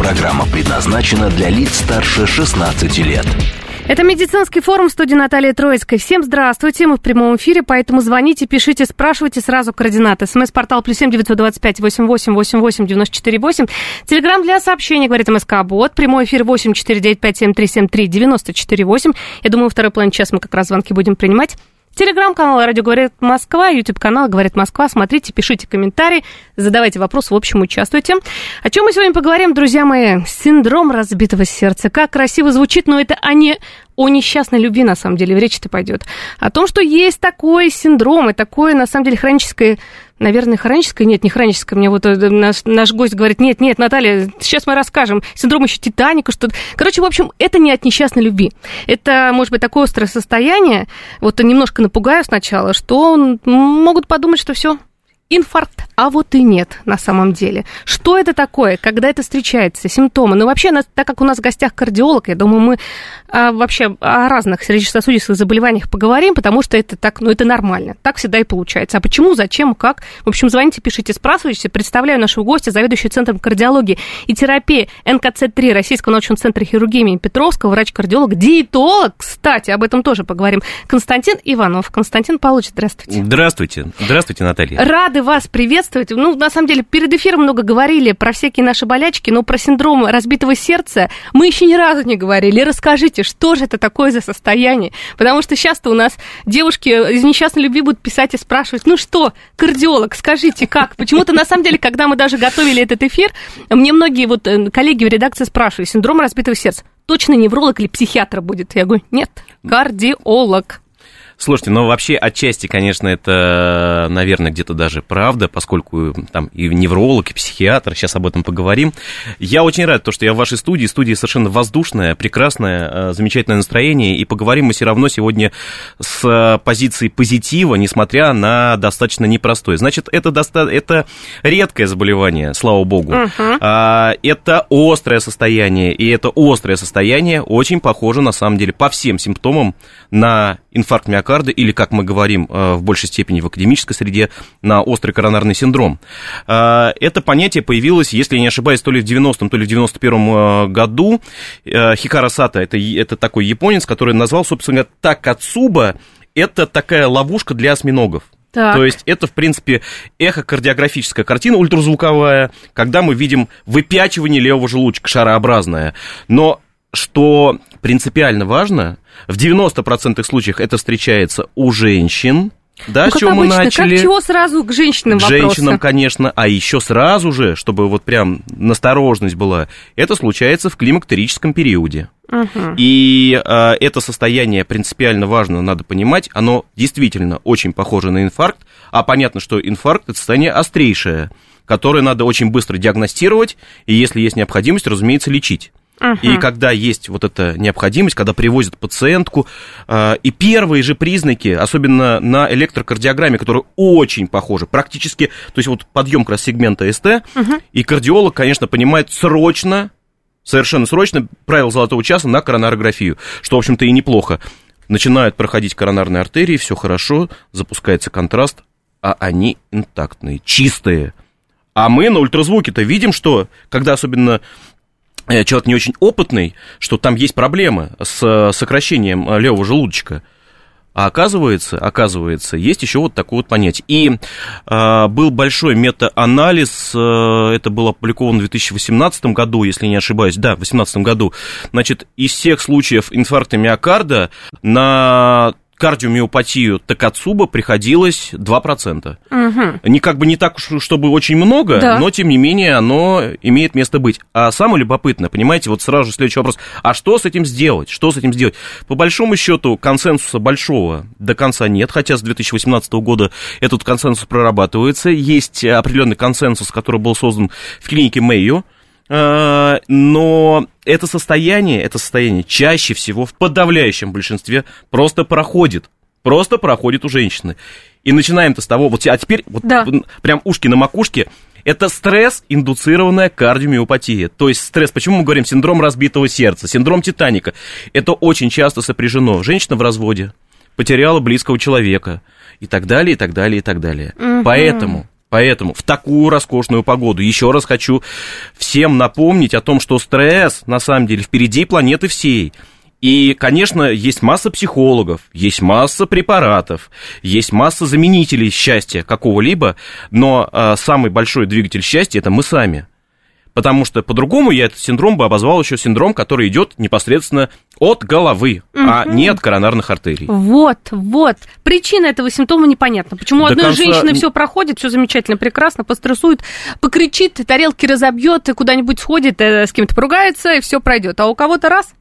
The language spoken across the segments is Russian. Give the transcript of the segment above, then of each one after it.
Программа предназначена для лиц старше 16 лет. Это медицинский форум студии Натальи Троицкой. Всем здравствуйте, мы в прямом эфире, поэтому звоните, пишите, спрашивайте сразу координаты. СМС-портал плюс семь девятьсот двадцать пять восемь восемь восемь восемь девяносто четыре восемь. Телеграмм для сообщений, говорит МСК Бот. Прямой эфир восемь четыре девять пять семь три семь три девяносто четыре восемь. Я думаю, второй половине час мы как раз звонки будем принимать. Телеграм-канал «Радио говорит Москва», YouTube-канал «Говорит Москва». Смотрите, пишите комментарии, задавайте вопросы, в общем, участвуйте. О чем мы сегодня поговорим, друзья мои? Синдром разбитого сердца. Как красиво звучит, но это а не о несчастной любви, на самом деле, речь-то пойдет. О том, что есть такой синдром и такое, на самом деле, хроническое Наверное, хроническое? Нет, не хроническое. Мне вот э, наш, наш гость говорит, нет, нет, Наталья, сейчас мы расскажем. Синдром еще Титаника, что-то. Короче, в общем, это не от несчастной любви. Это, может быть, такое острое состояние, вот немножко напугаю сначала, что могут подумать, что все, инфаркт, а вот и нет на самом деле. Что это такое, когда это встречается, симптомы? Ну, вообще, так как у нас в гостях кардиолог, я думаю, мы а, вообще о разных сердечно-сосудистых заболеваниях поговорим, потому что это так, ну, это нормально. Так всегда и получается. А почему, зачем, как? В общем, звоните, пишите, спрашивайте. Представляю нашего гостя, заведующий Центром кардиологии и терапии НКЦ-3 Российского научного центра хирургии имени Петровского, врач-кардиолог, диетолог, кстати, об этом тоже поговорим, Константин Иванов. Константин Павлович, здравствуйте. Здравствуйте. Здравствуйте, Наталья. Рады вас приветствовать. Ну, на самом деле, перед эфиром много говорили про всякие наши болячки, но про синдром разбитого сердца мы еще ни разу не говорили. Расскажите, Скажите, что же это такое за состояние? Потому что часто у нас девушки из несчастной любви будут писать и спрашивать, ну что, кардиолог, скажите, как? Почему-то, на самом деле, когда мы даже готовили этот эфир, мне многие вот э, коллеги в редакции спрашивали, синдром разбитого сердца, точно невролог или психиатр будет? Я говорю, нет, кардиолог. Слушайте, ну вообще отчасти, конечно, это, наверное, где-то даже правда, поскольку там и невролог, и психиатр, сейчас об этом поговорим. Я очень рад, то, что я в вашей студии, студия совершенно воздушная, прекрасная, э, замечательное настроение, и поговорим мы все равно сегодня с позиции позитива, несмотря на достаточно непростой. Значит, это, доста... это редкое заболевание, слава богу. Uh-huh. Это острое состояние, и это острое состояние очень похоже, на самом деле, по всем симптомам на инфаркт миокарда или, как мы говорим э, в большей степени в академической среде, на острый коронарный синдром. Э, это понятие появилось, если я не ошибаюсь, то ли в 90-м, то ли в 91-м э, году. Хикара Сата, это, это такой японец, который назвал, собственно, Такацуба, это такая ловушка для осьминогов. Так. То есть это, в принципе, эхокардиографическая картина ультразвуковая, когда мы видим выпячивание левого желудочка шарообразное. Но что принципиально важно, в 90% случаев это встречается у женщин, да, ну, с чего мы начали? Как чего сразу к женщинам К вопросы? женщинам, конечно, а еще сразу же, чтобы вот прям насторожность была, это случается в климактерическом периоде. Угу. И э, это состояние принципиально важно, надо понимать, оно действительно очень похоже на инфаркт, а понятно, что инфаркт это состояние острейшее, которое надо очень быстро диагностировать, и если есть необходимость, разумеется, лечить. Uh-huh. И когда есть вот эта необходимость, когда привозят пациентку, э, и первые же признаки, особенно на электрокардиограмме, которые очень похожи, практически, то есть вот подъем как раз сегмента СТ, uh-huh. и кардиолог, конечно, понимает срочно, совершенно срочно правил золотого часа на коронарографию, что, в общем-то, и неплохо. Начинают проходить коронарные артерии, все хорошо, запускается контраст, а они интактные, чистые. А мы на ультразвуке-то видим, что, когда особенно человек не очень опытный, что там есть проблемы с э, сокращением э, левого желудочка. А оказывается, оказывается, есть еще вот такое вот понятие. И э, был большой метаанализ, э, это было опубликовано в 2018 году, если не ошибаюсь, да, в 2018 году. Значит, из всех случаев инфаркта миокарда на кардиомиопатию Такацуба приходилось 2%. Угу. Не как бы не так уж, чтобы очень много, да. но тем не менее оно имеет место быть. А самое любопытное, понимаете, вот сразу же следующий вопрос, а что с этим сделать? Что с этим сделать? По большому счету консенсуса большого до конца нет, хотя с 2018 года этот консенсус прорабатывается. Есть определенный консенсус, который был создан в клинике Мэйо, но это состояние, это состояние чаще всего в подавляющем большинстве просто проходит. Просто проходит у женщины. И начинаем-то с того, вот, а теперь вот, Да. прям ушки на макушке, это стресс-индуцированная кардиомиопатия. То есть стресс, почему мы говорим синдром разбитого сердца, синдром Титаника? Это очень часто сопряжено. Женщина в разводе, потеряла близкого человека и так далее, и так далее, и так далее. Поэтому Поэтому в такую роскошную погоду еще раз хочу всем напомнить о том, что стресс на самом деле впереди планеты всей. И, конечно, есть масса психологов, есть масса препаратов, есть масса заменителей счастья какого-либо, но а, самый большой двигатель счастья это мы сами. Потому что по-другому я этот синдром бы обозвал еще синдром, который идет непосредственно от головы, а не от коронарных артерий. Вот, вот. Причина этого симптома непонятна. Почему у одной конца женщины все проходит, все замечательно, прекрасно, пострессует, покричит, тарелки разобьет, куда-нибудь сходит, э, с кем-то поругается, и все пройдет. А у кого-то раз.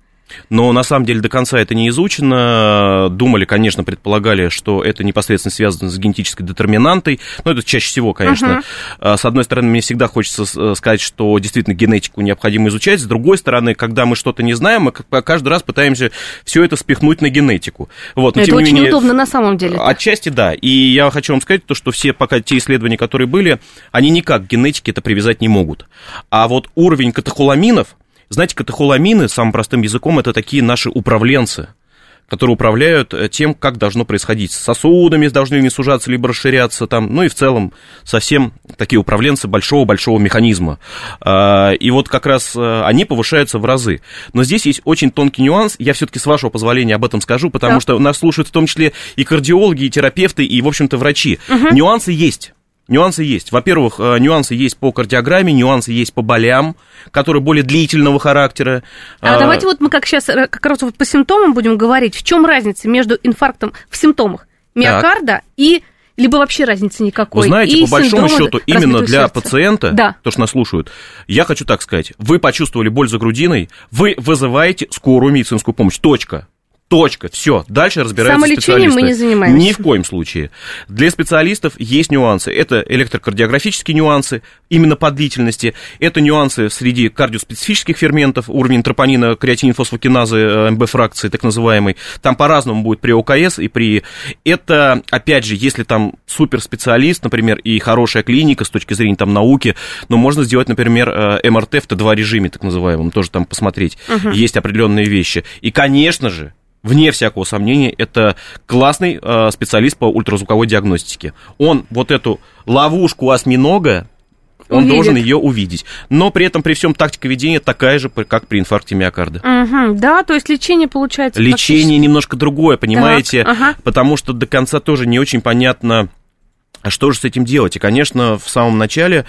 Но на самом деле до конца это не изучено. Думали, конечно, предполагали, что это непосредственно связано с генетической детерминантой. Но это чаще всего, конечно. А, С одной стороны, мне всегда хочется с- сказать, что действительно генетику необходимо изучать. С другой стороны, когда мы что-то не знаем, мы каждый раз пытаемся все это спихнуть на генетику. Вот, но это очень менее- удобно на самом деле. Отчасти да. И я хочу вам сказать, то, что все пока те исследования, которые были, они никак к генетике это привязать не могут. А вот уровень катехоламинов, знаете, катехоламины, самым простым языком, это такие наши управленцы которые управляют э, тем, как должно происходить. С сосудами должны не сужаться, либо расширяться там, ну и в целом совсем такие управленцы большого-большого механизма. А, И вот как раз э, они повышаются в разы. Но здесь есть очень тонкий нюанс, я все-таки с вашего позволения об этом скажу, потому Так. что нас слушают в том числе и кардиологи, и терапевты, и, в общем-то, врачи. Нюансы есть. Нюансы есть. Во-первых, э, нюансы есть по кардиограмме, нюансы есть по болям, которые более длительного характера. А, А, давайте вот мы как сейчас как раз вот по симптомам будем говорить. В чем разница между инфарктом в симптомах миокарда и либо вообще разницы никакой. Вы знаете, и по большому счету, именно для сердца. пациента, Да. то, что нас слушают, я хочу так сказать, вы почувствовали боль за грудиной, вы вызываете скорую медицинскую помощь. Точка. Точка. Все. Дальше разбираются Самолечением специалисты. мы не занимаемся. Ни в коем случае. Для специалистов есть нюансы. Это электрокардиографические нюансы, именно по длительности. Это нюансы среди кардиоспецифических ферментов, уровень тропонина, креатинин, фосфокиназы, э, МБ-фракции, так называемой. Там по-разному будет при ОКС и при... Это, опять же, если там суперспециалист, например, и хорошая клиника с точки зрения там науки, но можно сделать, например, э, МРТ в Т2 режиме, так называемом, тоже там посмотреть. Есть определенные вещи. И, конечно же, вне всякого сомнения, это классный э, специалист по ультразвуковой диагностике. Он вот эту ловушку осьминога, он Увидит. должен ее увидеть. Но при этом, при всем тактика ведения такая же, как при инфаркте миокарда. Мгм, да, то есть лечение получается Лечение немножко другое, понимаете? Так, ага. Потому что до конца тоже не очень понятно, а что же с этим делать? И, конечно, в самом начале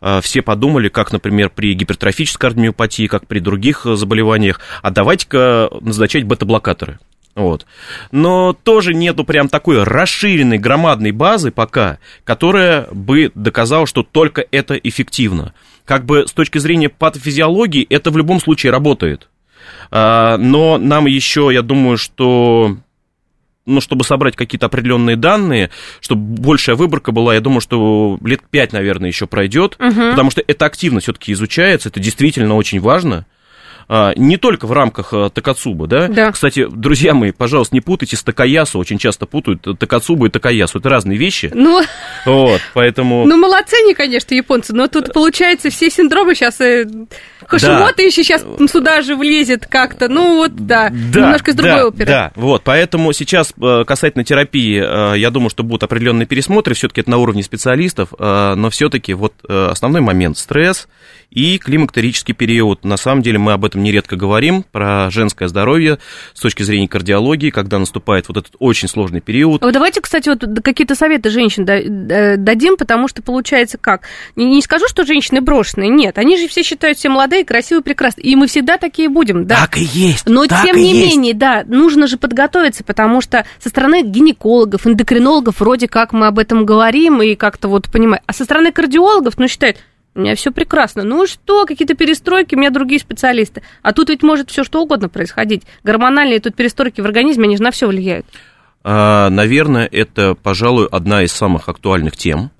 э, все подумали, как, например, при гипертрофической кардиомиопатии, как при других э, заболеваниях, а давайте-ка назначать бета-блокаторы. Вот. Но тоже нету прям такой расширенной громадной базы пока, которая бы доказала, что только это эффективно. Как бы с точки зрения патофизиологии это в любом случае работает. А, Но нам еще, я думаю, что ну, чтобы собрать какие-то определенные данные, чтобы большая выборка была, я думаю, что лет пять, наверное, еще пройдет, потому что это активно все-таки изучается, это действительно очень важно. А, Не только в рамках а, Такацуба, да? Да. Кстати, друзья мои, пожалуйста, не путайте с Такаясу, очень часто путают Такацубу и Такаясу, это разные вещи, Ну, вот, поэтому... ну, молодцы они, конечно, японцы, но тут, получается, все синдромы сейчас... Хашимото еще сейчас сюда же влезет как-то. Ну, вот, да, немножко из другой да, оперы. Да, вот, поэтому сейчас э, касательно терапии, э, я думаю, что будут определенные пересмотры, все-таки это на уровне специалистов, э, но все-таки вот э, основной момент стресс и климактерический период. На самом деле мы об этом нередко говорим, про женское здоровье с точки зрения кардиологии, когда наступает вот этот очень сложный период. А давайте, кстати, вот какие-то советы женщин э, дадим, потому что получается как? Не, скажу, что женщины брошенные, нет, они же все считают себя молодые, красивые, прекрасные, и мы всегда такие будем, да. Так и есть. Но тем не есть. менее, да, нужно же подготовиться, потому что со стороны гинекологов, эндокринологов вроде как мы об этом говорим и как-то вот понимаем, а со стороны кардиологов, ну, считают, у меня все прекрасно. Ну что, какие-то перестройки, у меня другие специалисты. А тут ведь может все что угодно происходить. Гормональные тут перестройки в организме, они же на все влияют. А, Наверное, это, пожалуй, одна из самых актуальных тем.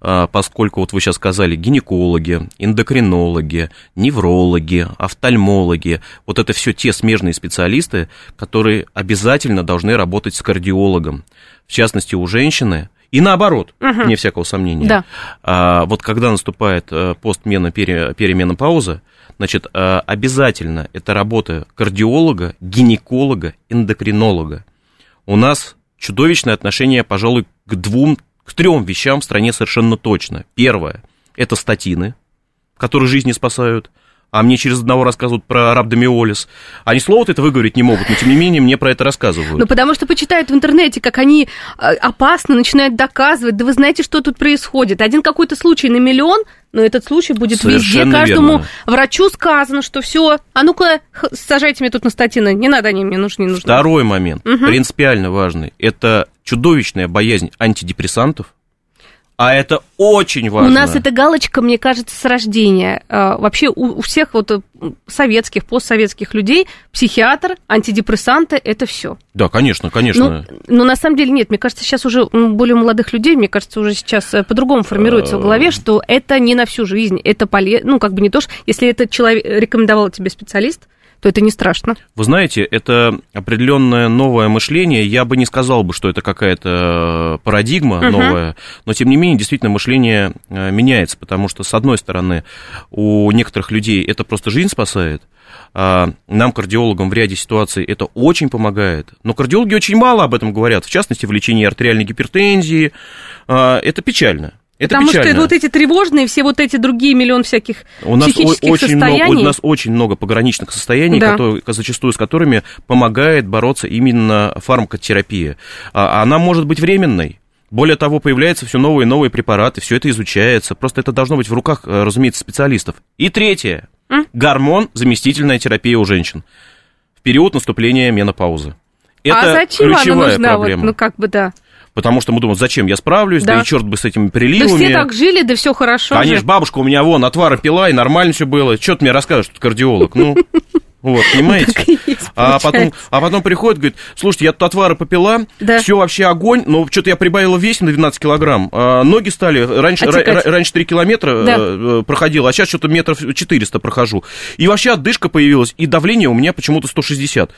а, поскольку вот вы сейчас сказали гинекологи, эндокринологи, неврологи, офтальмологи, вот это все те смежные специалисты, которые обязательно должны работать с кардиологом. В частности, у женщины и наоборот, угу. не всякого сомнения. Да. А, вот когда наступает э, постмена, пере, переменопауза, значит, э, обязательно это работа кардиолога, гинеколога, эндокринолога. У нас чудовищное отношение, пожалуй, к двум, к трем вещам в стране совершенно точно. Первое – это статины, которые жизни спасают – а мне через одного рассказывают про рабдомиолиз. Они слово это выговорить не могут, но тем не менее мне про это рассказывают. Ну, потому что почитают в интернете, как они э, опасны, начинают доказывать, да вы знаете, что тут происходит. Один какой-то случай на миллион, но этот случай будет Совершенно везде. Каждому верно. врачу сказано, что все, а ну-ка, сажайте мне тут на статины, не надо, они мне нужны, не нужны. Второй момент, угу. принципиально важный, это чудовищная боязнь антидепрессантов, а это очень важно. У нас эта галочка, мне кажется, с рождения. А, вообще у, всех вот э, советских, постсоветских людей психиатр, антидепрессанты – это все. Да, конечно, конечно. Но, но на самом деле нет. Мне кажется, сейчас уже более молодых людей, мне кажется, уже сейчас э, по-другому формируется в голове, э. что это не на всю жизнь. Это полезно, ну, как бы не то, что если этот человек рекомендовал тебе специалист, то это не страшно. Вы знаете, это определенное новое мышление. Я бы не сказал бы, что это какая-то парадигма uh-huh. новая, но тем не менее, действительно, мышление э, меняется, потому что, с одной стороны, у некоторых людей это просто жизнь спасает, а нам, кардиологам, в ряде ситуаций это очень помогает. Но кардиологи очень мало об этом говорят, в частности, в лечении артериальной гипертензии. А, это печально. Это Потому печально. что вот эти тревожные, все вот эти другие миллион всяких у нас психических очень состояний. Много, у нас очень много пограничных состояний, да. которые, зачастую с которыми помогает бороться именно фармакотерапия. А она может быть временной. Более того, появляются все новые и новые препараты, все это изучается. Просто это должно быть в руках, э, разумеется, специалистов. И третье. М? Гормон заместительная терапия у женщин в период наступления менопаузы. Это а зачем ключевая она нужна? проблема. Вот, ну, как бы, да. Потому что мы думаем, зачем я справлюсь, да, да и черт бы с этими приливами. Да все так жили, да все хорошо Конечно, же. бабушка у меня вон отвары пила, и нормально все было. Что ты мне рассказываешь, тут кардиолог? Ну, вот, понимаете? Есть, а, потом, а потом приходит, говорит, слушайте, я тут отвары попила, да. все вообще огонь, но что-то я прибавила вес на 12 килограмм, а ноги стали, раньше, а раньше 3 километра да. Э, проходила, а сейчас что-то метров 400 прохожу. И вообще отдышка появилась, и давление у меня почему-то 160.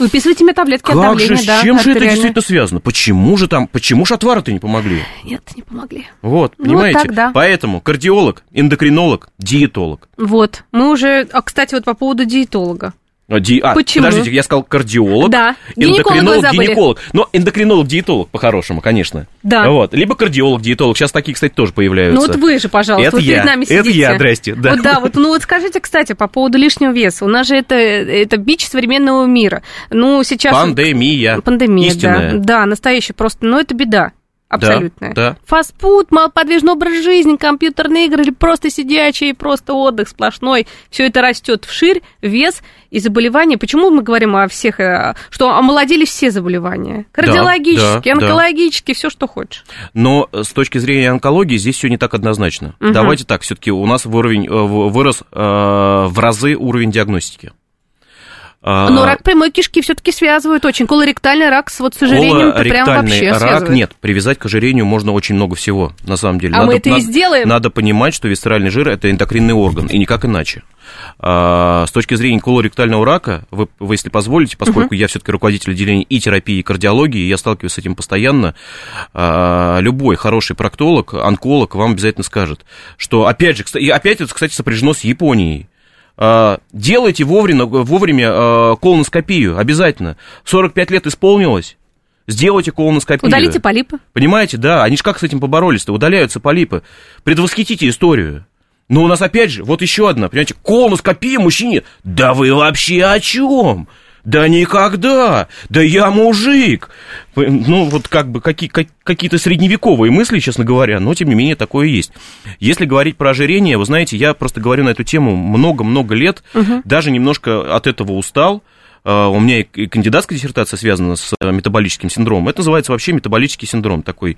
Выписывайте мне таблетки как от давления, же, с чем же это действительно связано? Почему же там, почему же отвары-то не помогли? Нет, не помогли. Вот, ну, понимаете? Вот так, да. Поэтому кардиолог, эндокринолог, диетолог. Вот, мы уже, а, кстати, вот по поводу диетолога. А, ди... А, Почему? Подождите, я сказал кардиолог, да. эндокринолог, гинеколог. Но эндокринолог-диетолог, по-хорошему, конечно. Да. Вот. Либо кардиолог-диетолог. Сейчас такие, кстати, тоже появляются. Ну вот вы же, пожалуйста, это вы я. перед нами сидите. Это я, здрасте. Да. Вот, да, вот, ну вот скажите, кстати, по поводу лишнего веса. У нас же это, это бич современного мира. Ну, сейчас... Пандемия. Пандемия, Истинная. да. Да, настоящая просто. Но это беда абсолютная. Да, да. Фастфуд, малоподвижный образ жизни, компьютерные игры или просто сидячие, просто отдых сплошной. Все это растет вширь, вес и заболевания. Почему мы говорим о всех, э, что омолодились все заболевания? Кардиологические, да, да, онкологические, да. все, что хочешь. Но с точки зрения онкологии здесь все не так однозначно. Угу. Давайте так, все-таки у нас уровень, э, вырос э, в разы уровень диагностики. А, Но рак прямой кишки все-таки связывают очень. Колоректальный рак с вот с ожирением прям вообще рак связывает. нет. Привязать к ожирению можно очень много всего, на самом деле. А надо, мы это надо, и сделаем. Надо понимать, что висцеральный жир – это эндокринный орган, и никак иначе. А, с точки зрения колоректального рака, вы, вы если позволите, поскольку uh-huh. я все-таки руководитель отделения и терапии, и кардиологии, я сталкиваюсь с этим постоянно, а, любой хороший проктолог, онколог вам обязательно скажет, что, опять же, и опять это, кстати, сопряжено с Японией. А, делайте вовремя, вовремя а, колоноскопию, обязательно. 45 лет исполнилось, сделайте колоноскопию. Удалите полипы. Понимаете, да, они же как с этим поборолись-то, удаляются полипы. Предвосхитите историю. Но у нас опять же, вот еще одна, понимаете, колоноскопия мужчине. Да вы вообще о чем? Да никогда! Да я мужик! Ну, вот как бы какие, как, какие-то средневековые мысли, честно говоря, но тем не менее такое есть. Если говорить про ожирение, вы знаете, я просто говорю на эту тему много-много лет, угу. даже немножко от этого устал. А, у меня и кандидатская диссертация связана с э, метаболическим синдромом. Это называется вообще метаболический синдром, такой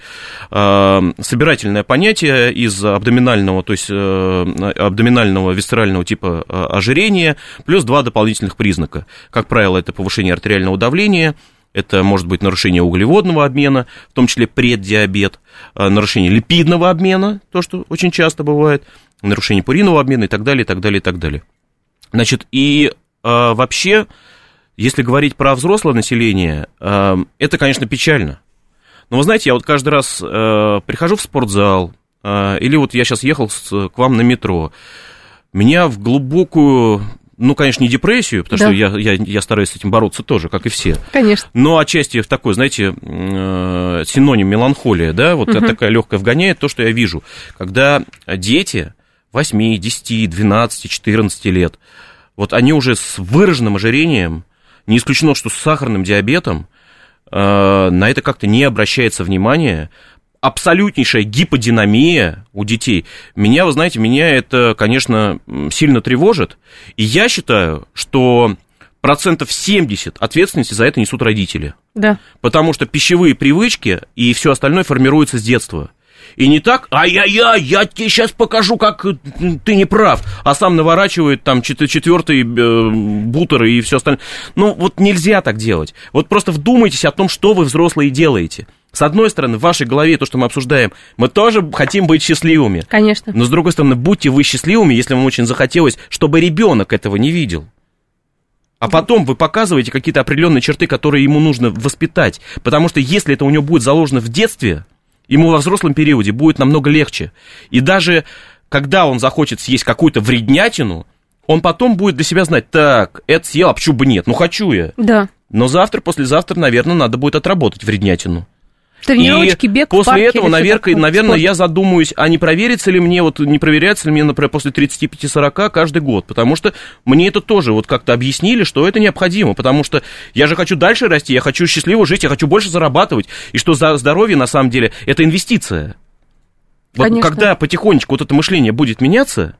а, собирательное понятие из абдоминального, то есть э, абдоминального висцерального типа э, ожирения, плюс два дополнительных признака. Как правило, это повышение артериального давления, Это может быть нарушение углеводного обмена, в том числе преддиабет, нарушение липидного обмена, то, что очень часто бывает, нарушение пуринового обмена и так далее, и так далее, и так далее. Значит, и э, вообще, если говорить про взрослое население, э, это, конечно, печально. Но вы знаете, я вот каждый раз э, прихожу в спортзал, э, или вот я сейчас ехал к вам на метро, меня в глубокую ну, конечно, не депрессию, потому да. что я, я, я стараюсь с этим бороться тоже, как и все. Конечно. Но отчасти в такой, знаете, э, синоним меланхолия, да, вот угу. такая легкая вгоняет то, что я вижу. Когда дети 8, 10, 12, 14 лет, вот они уже с выраженным ожирением, не исключено, что с сахарным диабетом, э, на это как-то не обращается внимание, абсолютнейшая гиподинамия у детей. Меня, вы знаете, меня это, конечно, сильно тревожит. И я считаю, что процентов 70 ответственности за это несут родители. Да. Потому что пищевые привычки и все остальное формируется с детства. И не так, ай-яй-яй, я тебе сейчас покажу, как ты не прав, а сам наворачивает там четвертый э, бутер и все остальное. Ну, вот нельзя так делать. Вот просто вдумайтесь о том, что вы, взрослые, делаете. С одной стороны, в вашей голове то, что мы обсуждаем, мы тоже хотим быть счастливыми. Конечно. Но с другой стороны, будьте вы счастливыми, если вам очень захотелось, чтобы ребенок этого не видел. А потом вы показываете какие-то определенные черты, которые ему нужно воспитать. Потому что если это у него будет заложено в детстве, ему во взрослом периоде будет намного легче. И даже когда он захочет съесть какую-то вреднятину, он потом будет для себя знать, так, это съел, а почему бы нет? Ну, хочу я. Да. Но завтра, послезавтра, наверное, надо будет отработать вреднятину. Тренировочки, бег после парке этого, наверное, наверное, я задумаюсь, а не проверится ли мне, вот не проверяется ли мне, например, после 35-40 каждый год, потому что мне это тоже вот как-то объяснили, что это необходимо, потому что я же хочу дальше расти, я хочу счастливо жить, я хочу больше зарабатывать, и что за здоровье, на самом деле, это инвестиция. Вот Конечно. когда потихонечку вот это мышление будет меняться,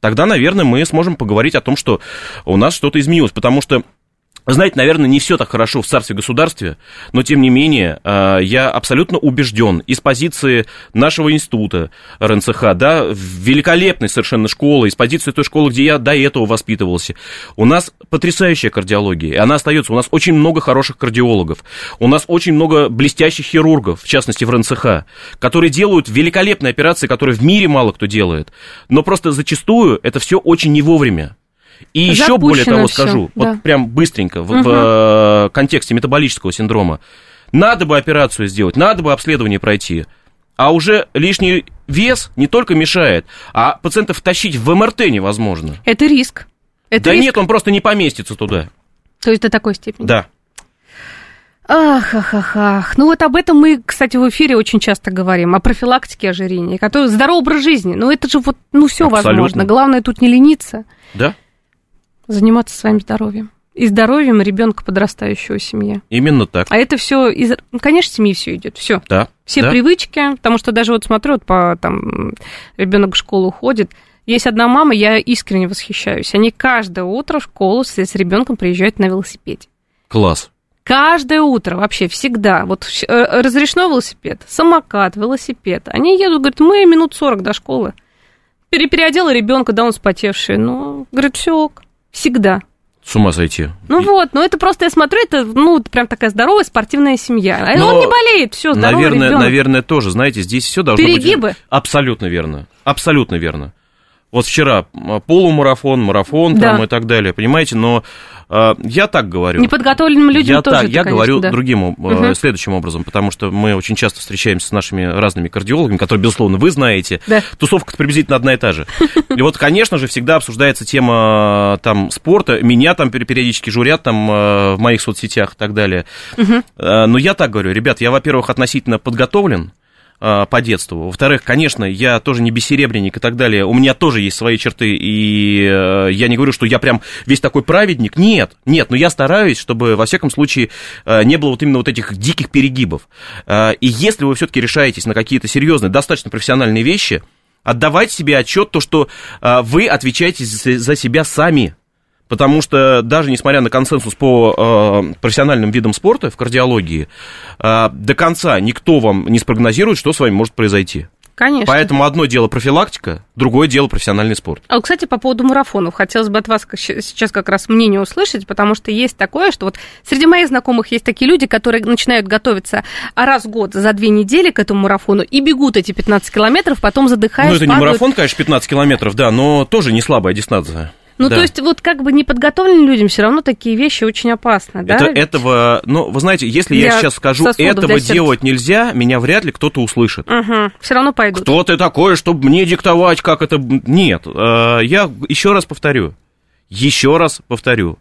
тогда, наверное, мы сможем поговорить о том, что у нас что-то изменилось, потому что знаете, наверное, не все так хорошо в царстве-государстве, но, тем не менее, а, я абсолютно убежден из позиции нашего института РНЦХ, да, великолепной совершенно школы, из позиции той школы, где я до этого воспитывался. У нас потрясающая кардиология, и она остается. У нас очень много хороших кардиологов, у нас очень много блестящих хирургов, в частности, в РНЦХ, которые делают великолепные операции, которые в мире мало кто делает. Но просто зачастую это все очень не вовремя. И еще более того все, скажу, да. вот прям быстренько, в, угу. в э, контексте метаболического синдрома. Надо бы операцию сделать, надо бы обследование пройти. А уже лишний вес не только мешает, а пациентов тащить в МРТ невозможно. Это риск. Это да риск. нет, он просто не поместится туда. То есть до такой степени? Да. Ах, ах, ах, ах. Ну вот об этом мы, кстати, в эфире очень часто говорим, о профилактике ожирения, который здоровый образ жизни. Ну это же вот, ну все возможно. Главное тут не лениться. Да заниматься своим здоровьем. И здоровьем ребенка подрастающего в семье. Именно так. А это все из, ну, конечно, семьи все идет, все. Да. Все да. привычки, потому что даже вот смотрю, вот по там ребенок в школу ходит. Есть одна мама, я искренне восхищаюсь. Они каждое утро в школу с, с ребенком приезжают на велосипеде. Класс. Каждое утро, вообще всегда. Вот э, разрешено велосипед, самокат, велосипед. Они едут, говорят, мы минут 40 до школы. Переодела ребенка, да, он спотевший. Ну, говорит, все ок. Всегда. С ума сойти. Ну и... вот, ну это просто я смотрю, это ну прям такая здоровая спортивная семья. А Но, он не болеет, все, здоровый Наверное, ребенок. наверное, тоже, знаете, здесь все должно Перегибы? быть. Абсолютно верно. Абсолютно верно. Вот вчера полумарафон, марафон да. там и так далее, понимаете, но э, я так говорю. Неподготовленным людям я тоже. Так, это, я конечно, говорю да. другим, э, угу. следующим образом, потому что мы очень часто встречаемся с нашими разными кардиологами, которые, безусловно, вы знаете. Да. Тусовка приблизительно одна и та же. И вот, конечно же, всегда обсуждается тема там спорта. Меня там периодически журят там э, в моих соцсетях и так далее. Угу. Но я так говорю, ребят, я, во-первых, относительно подготовлен, по детству. Во-вторых, конечно, я тоже не бессеребренник и так далее. У меня тоже есть свои черты, и э, я не говорю, что я прям весь такой праведник. Нет, нет, но я стараюсь, чтобы, во всяком случае, э, не было вот именно вот этих диких перегибов. Э, и если вы все-таки решаетесь на какие-то серьезные, достаточно профессиональные вещи, отдавайте себе отчет, то, что вы отвечаете за себя сами. Потому что даже несмотря на консенсус по э, профессиональным видам спорта в кардиологии, э, до конца никто вам не спрогнозирует, что с вами может произойти. Конечно. Поэтому одно дело профилактика, другое дело профессиональный спорт. А, кстати, по поводу марафонов. Хотелось бы от вас сейчас как раз мнение услышать, потому что есть такое, что вот среди моих знакомых есть такие люди, которые начинают готовиться раз в год за две недели к этому марафону и бегут эти 15 километров, потом задыхаются. Ну, это не марафон, конечно, 15 километров, да, но тоже не слабая дистанция. Ну, да. то есть, вот как бы неподготовленным людям все равно такие вещи очень опасны, да? Это, этого, ну, вы знаете, если для я сейчас скажу, этого делать нельзя, меня вряд ли кто-то услышит. Угу, все равно пойдут. Кто ты такой, чтобы мне диктовать, как это... Нет, э, я еще раз повторю, еще раз повторю.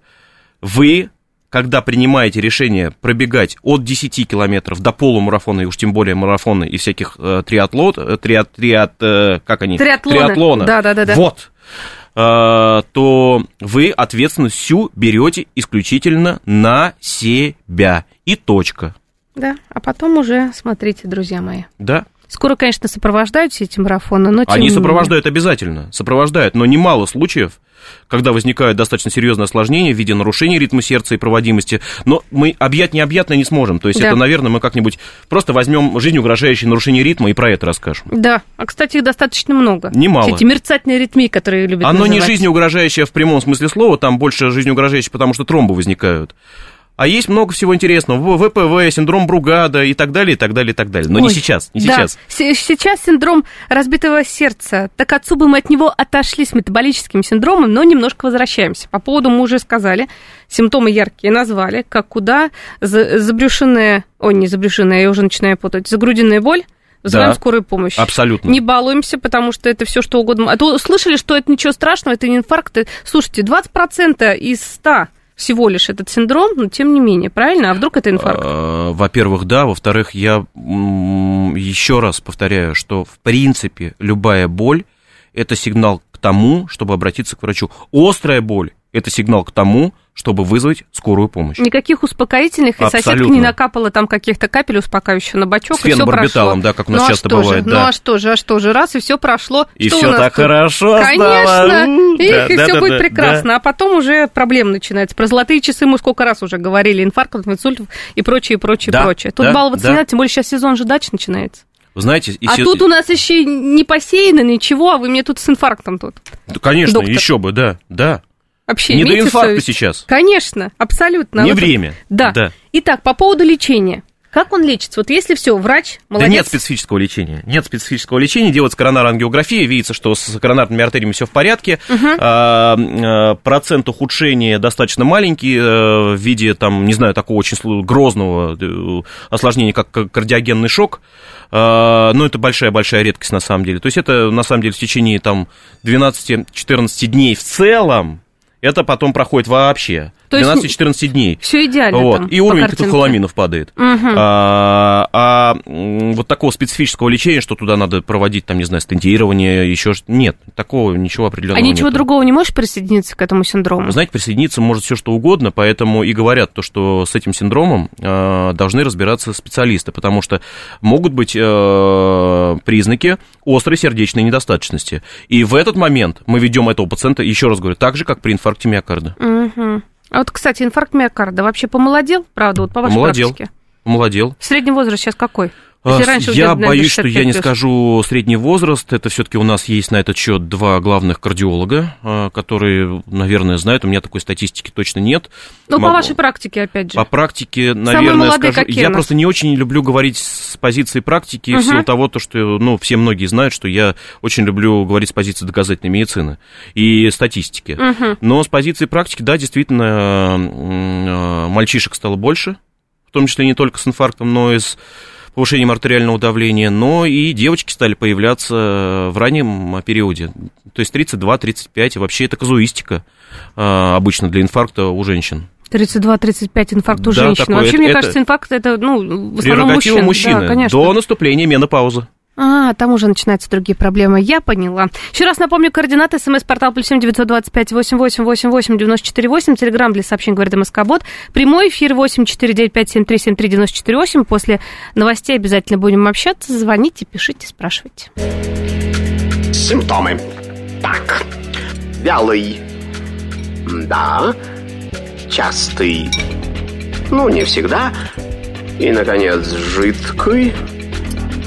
Вы когда принимаете решение пробегать от 10 километров до полумарафона, и уж тем более марафона и всяких э, триатлот, э, триат, триат, э, как они? Триатлоны. Триатлона. Да, да, да, да. Вот. Э, то вы ответственность всю берете исключительно на себя. И точка. Да, а потом уже смотрите, друзья мои. Да. Скоро, конечно, сопровождают все эти марафоны, но... Они сопровождают обязательно, сопровождают, но немало случаев, когда возникают достаточно серьезные осложнения в виде нарушения ритма сердца и проводимости, но мы объять необъятно не сможем. То есть да. это, наверное, мы как-нибудь просто возьмем жизнь угрожающее нарушение ритма и про это расскажем. Да, а, кстати, их достаточно много. Немало. Все эти мерцательные ритмии, которые любят Оно называть. не жизнеугрожающее в прямом смысле слова, там больше жизнеугрожающее, потому что тромбы возникают. А есть много всего интересного. ВПВ, синдром Бругада и так далее, и так далее, и так далее. Но Ой, не сейчас, не да. сейчас. Сейчас синдром разбитого сердца. Так отцу бы мы от него отошли с метаболическим синдромом, но немножко возвращаемся. По поводу мы уже сказали, симптомы яркие назвали, как куда забрюшенная, ой, не забрюшенная, я уже начинаю путать, загрудинная боль, Вызываем да, скорую помощь. Абсолютно. Не балуемся, потому что это все что угодно. А то слышали, что это ничего страшного, это не инфаркт. Слушайте, 20% из 100 всего лишь этот синдром, но тем не менее, правильно? А вдруг это инфаркт? А, во-первых, да. Во-вторых, я еще раз повторяю, что в принципе любая боль это сигнал к тому, чтобы обратиться к врачу. Острая боль это сигнал к тому, чтобы вызвать скорую помощь. Никаких успокоительных, и Абсолютно. соседка не накапала там каких-то капель успокаивающих на бочок, С и все прошло. да, как у нас ну, а часто а бывает. Же? Да. Ну а что же, а что же, раз, и все прошло. И что все так тут? хорошо Конечно, стало. их, да, и да, все да, будет да, прекрасно. Да. А потом уже проблема начинается. Про золотые часы мы сколько раз уже говорили, инфарктов, инсультов и прочее, прочее, да, прочее. Тут да, баловаться да. не надо, тем более сейчас сезон же дач начинается. Вы знаете, и а се... тут у нас еще не посеяно ничего, а вы мне тут с инфарктом тут. Да, конечно, Доктор. еще бы, да, да. Вообще, не до инфаркта совесть? сейчас. Конечно, абсолютно. Не вот время. Да. да. Итак, по поводу лечения. Как он лечится? Вот если все, врач, молодец. Да нет специфического лечения. Нет специфического лечения. Делается коронарная ангиография, видится, что с коронарными артериями все в порядке. Угу. А, а, процент ухудшения достаточно маленький а, в виде, там, не знаю, такого очень грозного э, осложнения, как кардиогенный шок. А, но это большая-большая редкость на самом деле. То есть это на самом деле в течение там 12-14 дней в целом это потом проходит вообще. 12-14 дней. Все идеально. Вот. Там, и уровень катехоламинов падает. Угу. А, а вот такого специфического лечения, что туда надо проводить, там, не знаю, стентирование, еще нет, такого ничего определенного А ничего нет. другого не можешь присоединиться к этому синдрому? Знаете, присоединиться может все что угодно, поэтому и говорят то, что с этим синдромом э, должны разбираться специалисты, потому что могут быть э, признаки острой сердечной недостаточности. И в этот момент мы ведем этого пациента, еще раз говорю, так же, как при инфаркте миокарда. Угу. А вот, кстати, инфаркт миокарда вообще помолодел, правда, вот по вашей помолодел, практике? Помолодел. Средний возраст сейчас какой? Если раньше я боюсь, что я не скажу средний возраст. Это все-таки у нас есть на этот счет два главных кардиолога, а, которые, наверное, знают. У меня такой статистики точно нет. Ну, по вашей практике, опять же. По практике, наверное, скажу. Я просто не очень люблю говорить с позиции практики угу. в силу того, то, что, ну, все многие знают, что я очень люблю говорить с позиции доказательной медицины и статистики. Угу. Но с позиции практики, да, действительно, мальчишек стало больше, том числе не только с инфарктом, но и с повышением артериального давления, но и девочки стали появляться в раннем периоде, то есть 32-35, вообще это казуистика а, обычно для инфаркта у женщин. 32-35 инфаркт у да, женщин. Такое, Вообще, это, мне это кажется, инфаркт это, ну, в основном мужчин. мужчины. Да, конечно. До наступления менопаузы. А, там уже начинаются другие проблемы. Я поняла. Еще раз напомню, координаты. СМС-портал плюс семь девятьсот двадцать пять восемь восемь восемь восемь девяносто четыре восемь. Телеграмм для сообщений говорит МСК-бот. Прямой эфир восемь четыре девять пять семь три семь три девяносто четыре восемь. После новостей обязательно будем общаться. Звоните, пишите, спрашивайте. Симптомы. Так. Вялый. Да. Частый. Ну, не всегда. И, наконец, жидкий.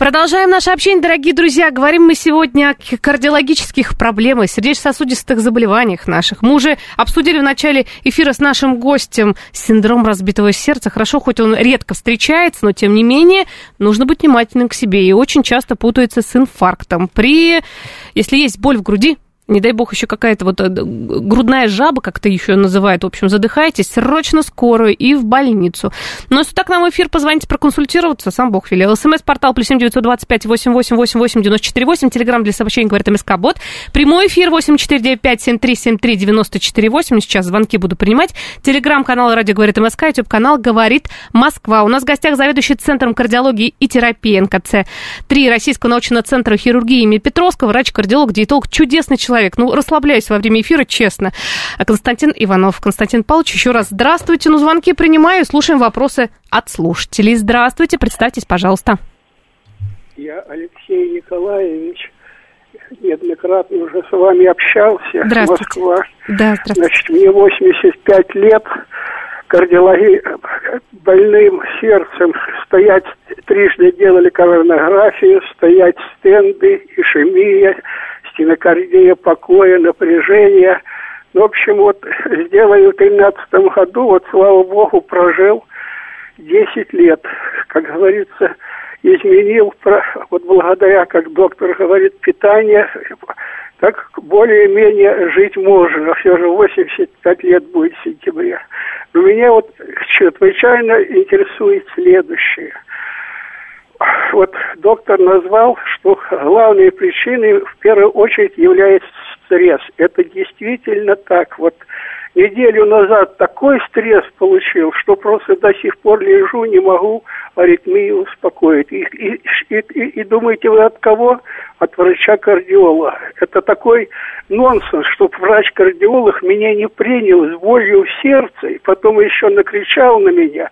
Продолжаем наше общение, дорогие друзья. Говорим мы сегодня о кардиологических проблемах, сердечно-сосудистых заболеваниях наших. Мы уже обсудили в начале эфира с нашим гостем синдром разбитого сердца. Хорошо, хоть он редко встречается, но тем не менее нужно быть внимательным к себе. И очень часто путается с инфарктом. При, если есть боль в груди, не дай бог еще какая-то вот э, грудная жаба, как-то еще называют, в общем, задыхаетесь, срочно скорую и в больницу. Но если так нам эфир позвоните проконсультироваться, сам бог велел. СМС-портал плюс семь девятьсот двадцать пять восемь восемь восемь восемь девяносто четыре восемь. Телеграмм для сообщений говорит МСК Бот. Прямой эфир восемь четыре девять пять семь три семь три девяносто четыре восемь. Сейчас звонки буду принимать. Телеграм-канал Радио говорит МСК, YouTube канал говорит Москва. У нас в гостях заведующий Центром кардиологии и терапии НКЦ 3 Российского научного центра хирургии имени Петровского, врач-кардиолог, диетолог, чудесный человек человек. Ну, расслабляюсь во время эфира, честно. Константин Иванов. Константин Павлович, еще раз здравствуйте. Ну, звонки принимаю, слушаем вопросы от слушателей. Здравствуйте, представьтесь, пожалуйста. Я Алексей Николаевич неоднократно уже с вами общался. Здравствуйте. Москва. Да, здравствуйте. Значит, мне 85 лет, кардиологи больным сердцем стоять трижды делали коронографию, стоять стенды, ишемия, стенокардия, покоя, напряжения. Ну, в общем, вот сделаю в 13 году, вот, слава богу, прожил 10 лет. Как говорится, изменил, вот благодаря, как доктор говорит, питание, так более-менее жить можно. Все же 85 лет будет в сентябре. Но меня вот чрезвычайно интересует следующее – вот доктор назвал, что главной причиной в первую очередь является стресс. Это действительно так. Вот неделю назад такой стресс получил, что просто до сих пор лежу, не могу аритмию успокоить. И, и, и, и, думаете вы от кого? От врача-кардиолога. Это такой нонсенс, что врач-кардиолог меня не принял с болью в сердце, и потом еще накричал на меня.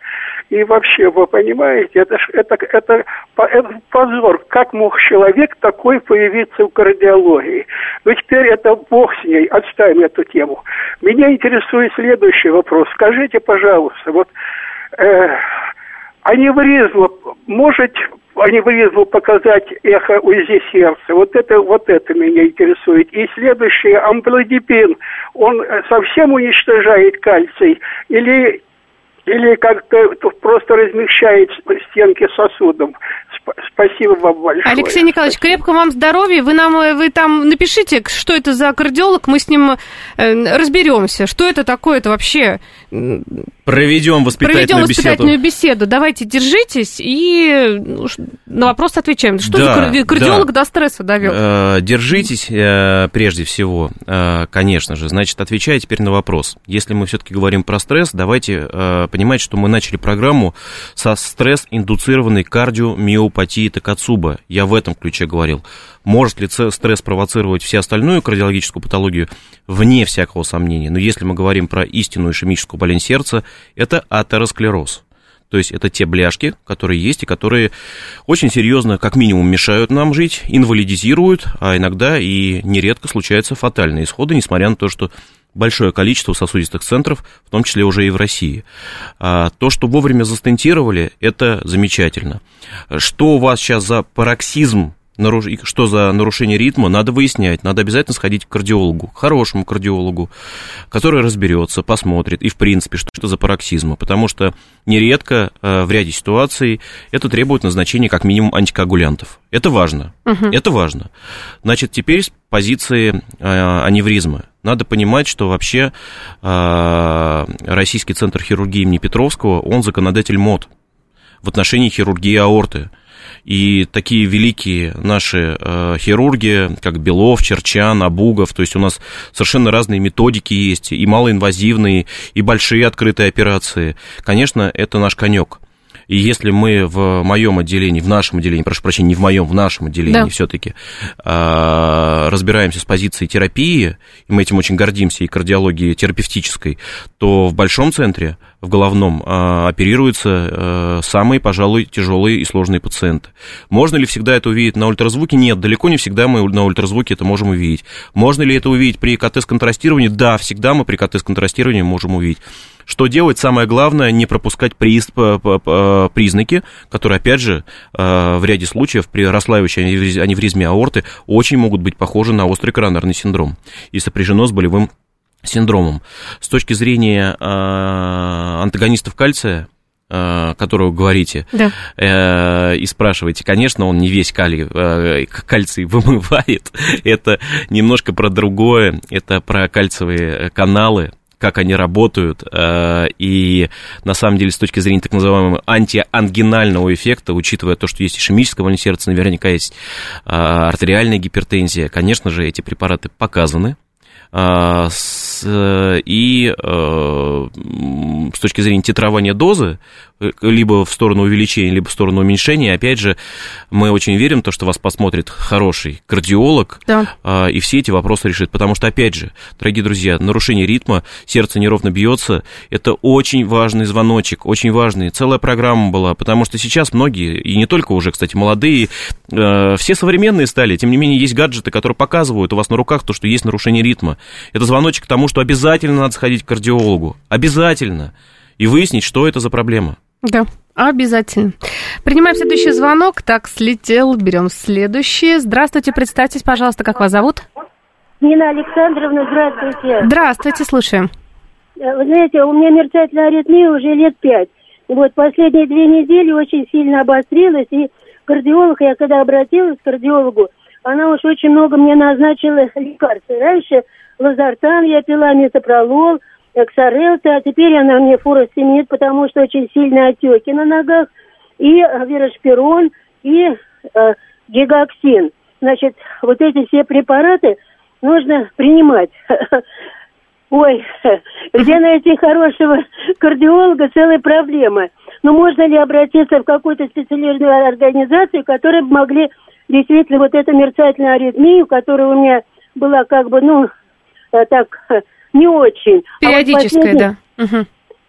И вообще, вы понимаете, это, это, это, это позор. Как мог человек такой появиться в кардиологии? Но теперь это бог с ней, отставим эту тему. Меня интересует следующий вопрос. Скажите, пожалуйста, вот э, аневризма может аневризму показать эхо УЗИ сердца. Вот это, вот это меня интересует. И следующее, амплодипин, он совсем уничтожает кальций или или как-то просто размягчает стенки сосудов. Спасибо вам большое. Алексей Николаевич, Спасибо. крепко вам здоровья. Вы нам, вы там напишите, что это за кардиолог, мы с ним э, разберемся. Что это такое, это вообще Проведем воспитательную, Проведем воспитательную беседу. беседу. Давайте держитесь и ну, на вопрос отвечаем. Что да, за кардиолог да. до стресса довел? Э, держитесь э, прежде всего, э, конечно же. Значит, отвечая теперь на вопрос. Если мы все-таки говорим про стресс, давайте понимать, что мы начали программу со стресс-индуцированной кардиомиопатии Такацуба. Я в этом ключе говорил. Может ли стресс провоцировать всю остальную кардиологическую патологию? Вне всякого сомнения. Но если мы говорим про истинную ишемическую болезнь сердца, это атеросклероз. То есть это те бляшки, которые есть и которые очень серьезно, как минимум, мешают нам жить, инвалидизируют, а иногда и нередко случаются фатальные исходы, несмотря на то, что большое количество сосудистых центров, в том числе уже и в России. А то, что вовремя застентировали, это замечательно. Что у вас сейчас за пароксизм наруш... что за нарушение ритма, надо выяснять, надо обязательно сходить к кардиологу, к хорошему кардиологу, который разберется, посмотрит, и в принципе, что это за пароксизмы, потому что нередко э, в ряде ситуаций это требует назначения как минимум антикоагулянтов. Это важно, угу. это важно. Значит, теперь с позиции э, аневризмы. Надо понимать, что вообще э, Российский центр хирургии имени Петровского, он законодатель МОД в отношении хирургии аорты. И такие великие наши э, хирурги, как Белов, Черчан, Абугов, то есть у нас совершенно разные методики есть, и малоинвазивные, и большие открытые операции. Конечно, это наш конек. И если мы в моем отделении, в нашем отделении, прошу прощения, не в моем, в нашем отделении да. все-таки а, разбираемся с позиции терапии, и мы этим очень гордимся, и кардиологии терапевтической, то в большом центре, в головном, а, оперируются а, самые, пожалуй, тяжелые и сложные пациенты. Можно ли всегда это увидеть на ультразвуке? Нет, далеко не всегда мы на ультразвуке это можем увидеть. Можно ли это увидеть при КТ с контрастированием? Да, всегда мы при КТ с контрастированием можем увидеть. Что делать? Самое главное, не пропускать приз, признаки, которые, опять же, э, в ряде случаев при расслаивающей аневризме аорты очень могут быть похожи на острый коронарный синдром и сопряжено с болевым синдромом. С точки зрения э, антагонистов кальция, э, которого говорите, да. и спрашиваете, конечно, он не весь калий, кальций вымывает, это немножко про другое, это про кальциевые каналы, как они работают, э, и на самом деле с точки зрения так называемого антиангинального эффекта, учитывая то, что есть ишемическое больное сердце, наверняка есть э, артериальная гипертензия, конечно же, эти препараты показаны, э, и с точки зрения титрования дозы либо в сторону увеличения, либо в сторону уменьшения. Опять же, мы очень верим в то, что вас посмотрит хороший кардиолог, да. а, и все эти вопросы решит. Потому что, опять же, дорогие друзья, нарушение ритма, сердце неровно бьется, это очень важный звоночек, очень важный. Целая программа была, потому что сейчас многие, и не только уже, кстати, молодые, э, все современные стали, тем не менее, есть гаджеты, которые показывают у вас на руках то, что есть нарушение ритма. Это звоночек к тому, что обязательно надо сходить к кардиологу. Обязательно. И выяснить, что это за проблема. Да, обязательно. Принимаем следующий звонок. Так, слетел. Берем следующий. Здравствуйте, представьтесь, пожалуйста, как вас зовут? Нина Александровна, здравствуйте. Здравствуйте, слушаем. Э, вы знаете, у меня мерцательная аритмия уже лет пять. Вот последние две недели очень сильно обострилась, и кардиолог, я когда обратилась к кардиологу, она уж очень много мне назначила лекарств. Раньше лазартан я пила, метапролол, эксорелта, а теперь она мне фуросемид, потому что очень сильные отеки на ногах, и э, верошпирон, и э, гигаксин. Значит, вот эти все препараты нужно принимать. Ой, где найти хорошего кардиолога, целая проблема. Но можно ли обратиться в какую-то специализированную организацию, которые бы могли действительно вот эту мерцательную аритмию, которая у меня была как бы, ну, так, не очень. Периодическое, а вот да.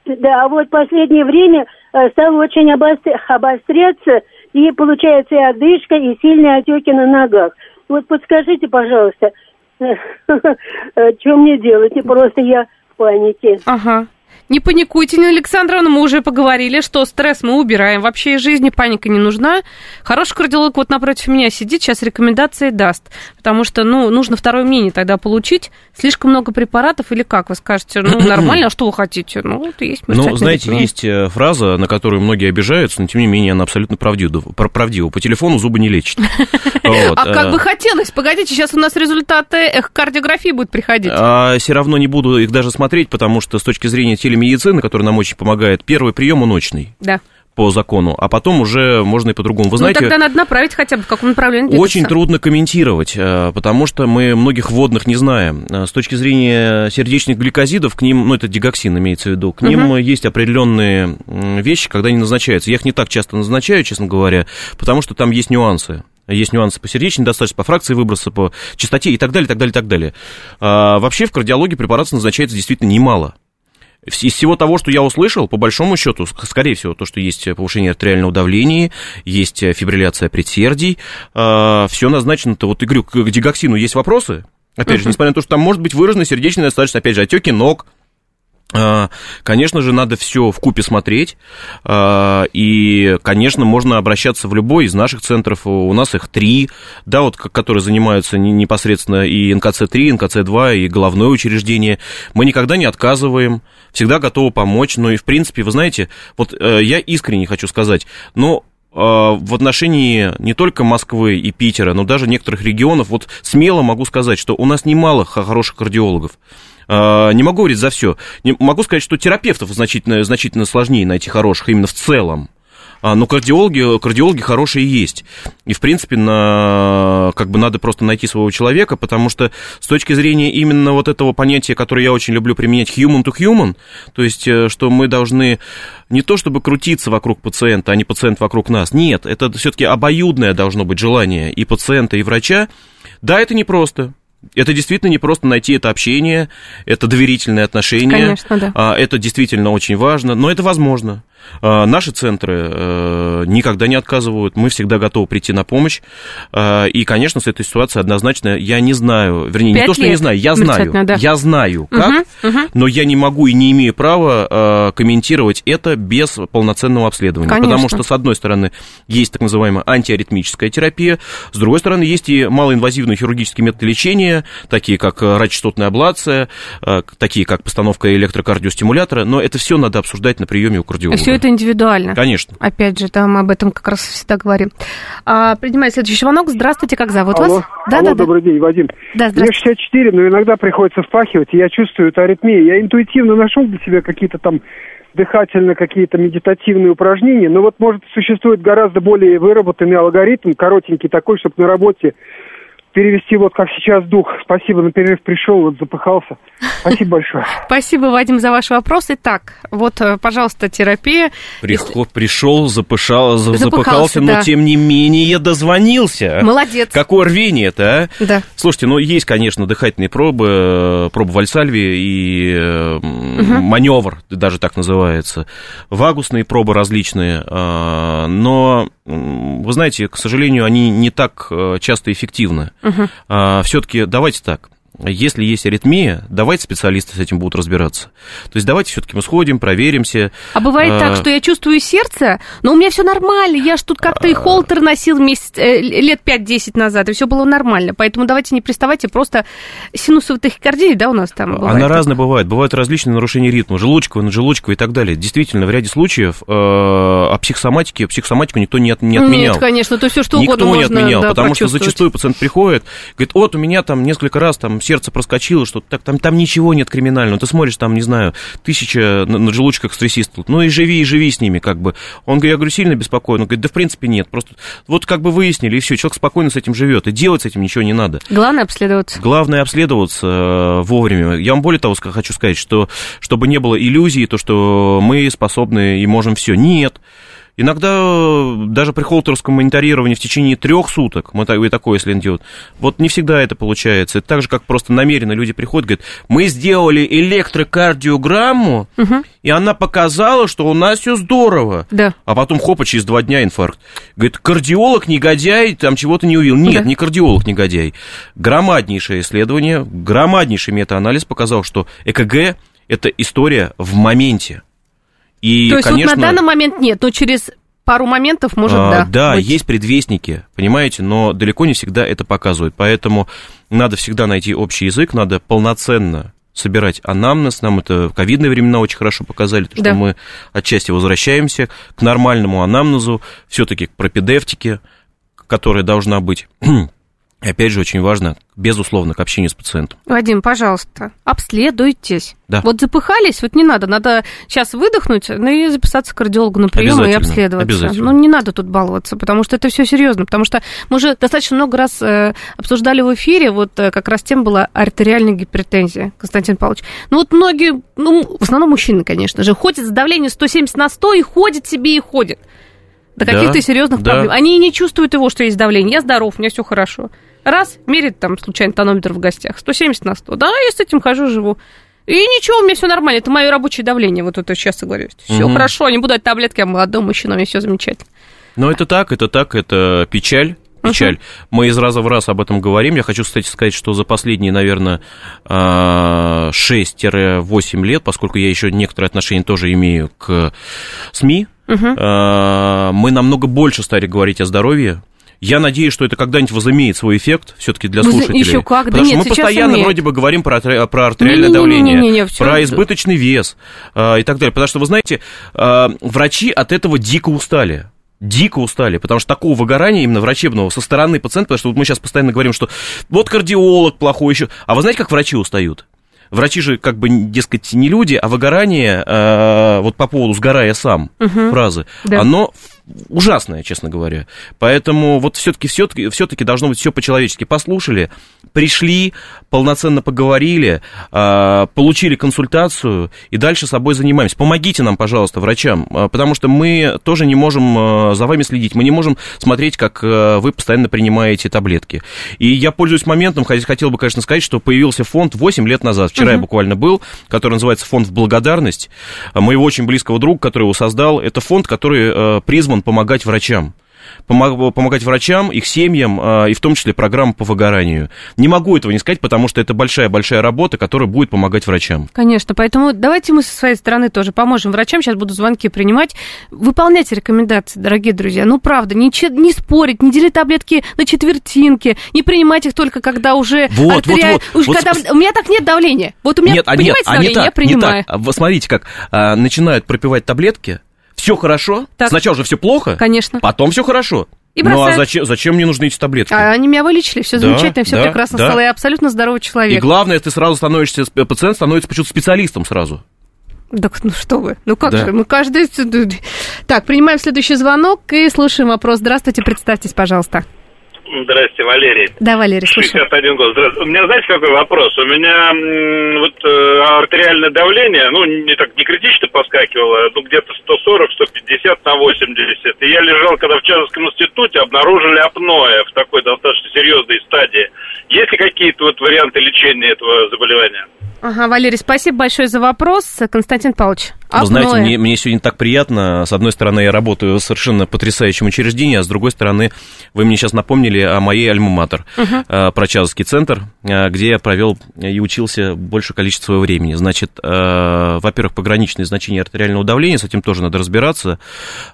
Да, а вот последнее время э, стало очень обостряться, и получается и одышка, и сильные отеки на ногах. Вот подскажите, пожалуйста, э, что мне делать? И просто я в панике. Ага. Не паникуйте, Нина Александровна, мы уже поговорили, что стресс мы убираем. Вообще из жизни паника не нужна. Хороший кардиолог вот напротив меня сидит, сейчас рекомендации даст. Потому что, ну, нужно второе мнение тогда получить. Слишком много препаратов или как? Вы скажете, ну, нормально, а что вы хотите? Ну, это есть Ну, знаете, есть э, фраза, на которую многие обижаются, но тем не менее она абсолютно правдива. правдива. По телефону зубы не лечат. А как э. бы хотелось. Погодите, сейчас у нас результаты эхокардиографии будут приходить. А Все равно не буду их даже смотреть, потому что с точки зрения телемедицины медицины, который нам очень помогает, первый прием ночный. Да по закону, а потом уже можно и по-другому. Вы ну, знаете, тогда надо направить хотя бы в каком направлении двигаться. Очень трудно комментировать, э, потому что мы многих водных не знаем. Э, с точки зрения сердечных гликозидов, к ним, ну, это дигоксин имеется в виду, к ним угу. есть определенные вещи, когда они назначаются. Я их не так часто назначаю, честно говоря, потому что там есть нюансы есть нюансы по сердечной достаточно, по фракции выброса, по частоте и так далее, так далее, так далее. А, вообще в кардиологии препаратов назначается действительно немало из всего того, что я услышал, по большому счету, скорее всего, то, что есть повышение артериального давления, есть фибрилляция предсердий, э, все назначено-то, вот, и говорю, к дигоксину есть вопросы, опять же, несмотря на то, что там может быть выраженная сердечная достаточность, опять же, отеки ног, Конечно же, надо все в купе смотреть, а, и, конечно, можно обращаться в любой из наших центров, у нас их три, да, вот, которые занимаются непосредственно и НКЦ-3, НКЦ-2, и головное учреждение. Мы никогда не отказываем, всегда готовы помочь, но и, в принципе, вы знаете, вот э, я искренне хочу сказать, но э, в отношении не только Москвы и Питера, но даже некоторых регионов, вот смело могу сказать, что у нас немало хороших кардиологов. А, не могу говорить за все. Не, могу сказать, что терапевтов значительно, значительно сложнее найти хороших именно в целом. А, но кардиологи, кардиологи хорошие есть. И, в принципе, на, как бы надо просто найти своего человека, потому что с точки зрения именно вот этого понятия, которое я очень люблю применять, human to human, то есть, э, что мы должны не то чтобы крутиться вокруг пациента, а не пациент вокруг нас. Нет, это все-таки обоюдное должно быть желание и пациента, и врача. Да, это непросто. Это действительно не просто найти это общение, это доверительные отношения. Конечно, да. А, это действительно очень важно, но это возможно. А, наши центры э, никогда не отказывают, мы всегда готовы прийти на помощь. А, и, конечно, с этой ситуацией однозначно я не знаю, вернее, не то, что не знаю, я знаю, да. я знаю, как, Угу, угу. но я не могу и не имею права э, комментировать это без полноценного обследования. Конечно. Потому что, с одной стороны, есть так называемая антиаритмическая терапия, с другой стороны, есть и малоинвазивные хирургические методы лечения, такие как э, радиочастотная аблация, э, такие как постановка электрокардиостимулятора, но это все надо обсуждать на приеме у кардиолога. Все это индивидуально. Конечно. Опять же, там об этом как раз всегда говорим. А, принимаю следующий звонок. Здравствуйте, как зовут Алло, вас? Да, алло да, да. добрый день, Вадим. Да, Мне здравствуйте. 64, но иногда приходится впахивать, и я чувствую эту аритмию. Я интуитивно нашел для себя какие-то там дыхательно какие-то медитативные упражнения, но вот, может, существует гораздо более выработанный алгоритм, коротенький такой, чтобы на работе перевести вот как сейчас дух. Спасибо, на перерыв пришел, вот запыхался. Спасибо большое. Спасибо, Вадим, за ваш вопрос. Итак, вот, э, пожалуйста, терапия. Приход, пришел, запышал, за- Запыхался, запыхался, но да. тем не менее дозвонился. Молодец. Какое рвение-то, а? Да. Слушайте, ну есть, конечно, дыхательные пробы, э, проба Вальсальви и м, маневр, даже так называется, вагусные пробы различные, но, вы знаете, к сожалению, они не так часто эффективны. Все-таки давайте так. Если есть аритмия, давайте специалисты с этим будут разбираться. То есть давайте все-таки мы сходим, проверимся. А бывает А, так, что я чувствую сердце, но у меня все нормально. Я ж тут как-то и холтер носил месяц, э, лет 5-10 назад, и все было нормально. Поэтому давайте не приставайте, просто синусовая тахикардия, да, у нас там бывает? Она разная бывает. Бывают различные нарушения ритма, желудочковые, наджелудочковые и так далее. Действительно, в ряде случаев э, о психосоматике, психосоматику никто не, от- не отменял. Нет, конечно, то все что Никто угодно не можно отменял, да, потому что зачастую пациент приходит, говорит, вот у меня там несколько раз там сердце проскочило, что так, там, там ничего нет криминального. Ты смотришь, там, не знаю, тысяча на, на желудочках стрессистов. Ну и живи, и живи с ними, как бы. Он, говорит, я говорю, сильно беспокоен. Он говорит, да в принципе нет. Просто вот как бы выяснили, и все, человек спокойно с этим живет, и делать с этим ничего не надо. Главное обследоваться. Главное обследоваться э, вовремя. Я вам более того хочу сказать, что чтобы не было иллюзий, то, что мы способны и можем все. Нет. Иногда э, даже при холтерском мониторировании в течение трех суток, мы и такое, если делает, вот не всегда это получается. Это так же, как просто намеренно люди приходят, говорят, мы сделали электрокардиограмму, и она показала, что у нас все здорово. Да. А потом, хопа, через два дня инфаркт. Говорит, кардиолог негодяй, там чего-то не увидел. Нет, Да. не кардиолог негодяй. Громаднейшее исследование, громаднейший метаанализ показал, что ЭКГ – это история в моменте. И, То есть конечно, вот на данный момент нет, но через пару моментов может, а, да. быть. есть предвестники, понимаете, но далеко не всегда это показывает. Поэтому надо всегда найти общий язык, надо полноценно собирать анамнез. Нам это в ковидные времена очень хорошо показали, то, что Да. мы отчасти возвращаемся к нормальному анамнезу, все-таки к пропедевтике, которая должна быть. Опять же, очень важно, безусловно, к общению с пациентом. Вадим, пожалуйста, обследуйтесь. Да. Вот запыхались, вот не надо, надо сейчас выдохнуть, ну и записаться к кардиологу на прием и обследоваться. обязательно. Ну не надо тут баловаться, потому что это все серьезно, потому что мы уже достаточно много раз э, обсуждали в эфире, вот э, как раз тем была артериальная гипертензия, Константин Павлович. Ну вот многие, ну в основном мужчины, конечно же, ходят с давлением 170 на 100 и ходят себе и ходят. До Да, каких-то серьезных да. проблем. Они не чувствуют его, что есть давление. Я здоров, у меня все хорошо. Раз, мерит там случайно тонометр в гостях. 170 на 100. Да, я с этим хожу, живу. И ничего, у меня все нормально. Это мое рабочее давление. Вот это часто говорю. Все Мгм. хорошо, не буду дать таблетки, я молодой мужчина, у меня все замечательно. Но это так, это так, это печаль. Печаль. Мы из раза в раз об этом говорим. Я хочу, кстати, сказать, что за последние, наверное, а, 6-8 лет, поскольку я еще некоторые отношения тоже имею к СМИ, а, мы намного больше стали говорить о здоровье. Я надеюсь, что это когда-нибудь возымеет свой эффект все-таки для Возы- слушателей. еще как, да Потому что нет, мы постоянно имеет. вроде бы говорим про, про артериальное Не-не-не-не-не-не, давление, всё про это- избыточный вес а, и так далее. Потому что, вы знаете, а, врачи от этого дико устали. Дико устали, потому что такого выгорания именно врачебного со стороны пациента, потому что вот мы сейчас постоянно говорим, что вот кардиолог плохой еще. А вы знаете, как врачи устают? Врачи же, как бы, дескать, не люди, а выгорание, э, вот по поводу «сгорая сам» фразы, Да. оно ужасное, честно говоря. Поэтому вот все-таки все-таки все-таки должно быть все по-человечески. Послушали, пришли, полноценно поговорили, а, получили консультацию и дальше собой занимаемся. Помогите нам, пожалуйста, врачам, а, потому что мы тоже не можем а, за вами следить, мы не можем смотреть, как вы постоянно принимаете таблетки. И я пользуюсь моментом, хотел бы, конечно, сказать, что появился фонд 8 лет назад, вчера угу. я буквально был, который называется фонд в благодарность моего очень близкого друга, который его создал. Это фонд, который призван помогать врачам помогать врачам, их семьям, а, и в том числе программа по выгоранию. Не могу этого не сказать, потому что это большая-большая работа, которая будет помогать врачам. Конечно, поэтому давайте мы со своей стороны тоже поможем врачам. Сейчас буду звонки принимать. Выполняйте рекомендации, дорогие друзья. Ну, правда, не, не спорить, не делить таблетки на четвертинки, не принимать их только когда уже вот, артериаль... вот, вот, уже вот, когда... У меня так нет давления. Вот у меня, нет, а понимаете, нет, а давление, не так, я принимаю. Не так. Смотрите, как а, начинают пропивать таблетки, все хорошо, так. сначала же все плохо, Конечно. потом все хорошо. И ну а зачем, зачем мне нужны эти таблетки? А они меня вылечили, все да, замечательно, все да, прекрасно да. стало, я абсолютно здоровый человек. И главное, ты сразу становишься, пациент становится почему-то специалистом сразу. Так, ну что вы, ну как да. же, мы каждый... Так, принимаем следующий звонок и слушаем вопрос. Здравствуйте, представьтесь, пожалуйста. Здрасте, Валерий. Да, Валерий, слушай. 61 год. Здравствуйте. У меня, знаете, какой вопрос? У меня вот э, артериальное давление, ну, не так, не критично поскакивало, ну, где-то 140, 150 на 80. И я лежал, когда в Чазовском институте обнаружили апноэ в такой достаточно серьезной стадии. Есть ли какие-то вот варианты лечения этого заболевания? Ага, Валерий, спасибо большое за вопрос. Константин Павлович. Вы знаете, мне, мне сегодня так приятно. С одной стороны, я работаю в совершенно потрясающем учреждении, а с другой стороны, вы мне сейчас напомнили о моей альма-матер, угу. э, Прочазовский центр, э, где я провел и учился большее количество своего времени. Значит, э, во-первых, пограничные значения артериального давления, с этим тоже надо разбираться.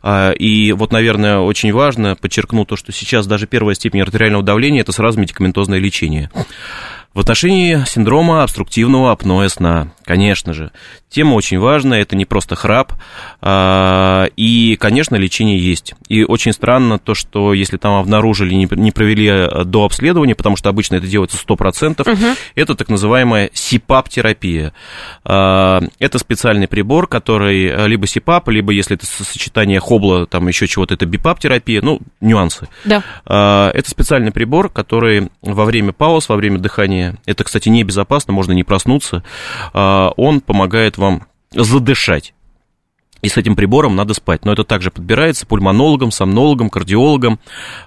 И вот, наверное, очень важно подчеркнуть то, что сейчас даже первая степень артериального давления – это сразу медикаментозное лечение. В отношении синдрома обструктивного апноэ сна, конечно же, тема очень важная, это не просто храп, а, и, конечно, лечение есть. И очень странно то, что если там обнаружили, не провели э, до обследования, потому что обычно это делается 100%, угу. это так называемая СИПАП-терапия. А, это специальный прибор, который э, либо СИПАП, либо если это сочетание хобла, там еще чего-то, это БИПАП-терапия, ну, нюансы. Да. А, это специальный прибор, который во время пауз, во время дыхания, это, кстати, небезопасно, можно не проснуться, он помогает вам задышать. И с этим прибором надо спать. Но это также подбирается пульмонологом, сомнологом, кардиологом.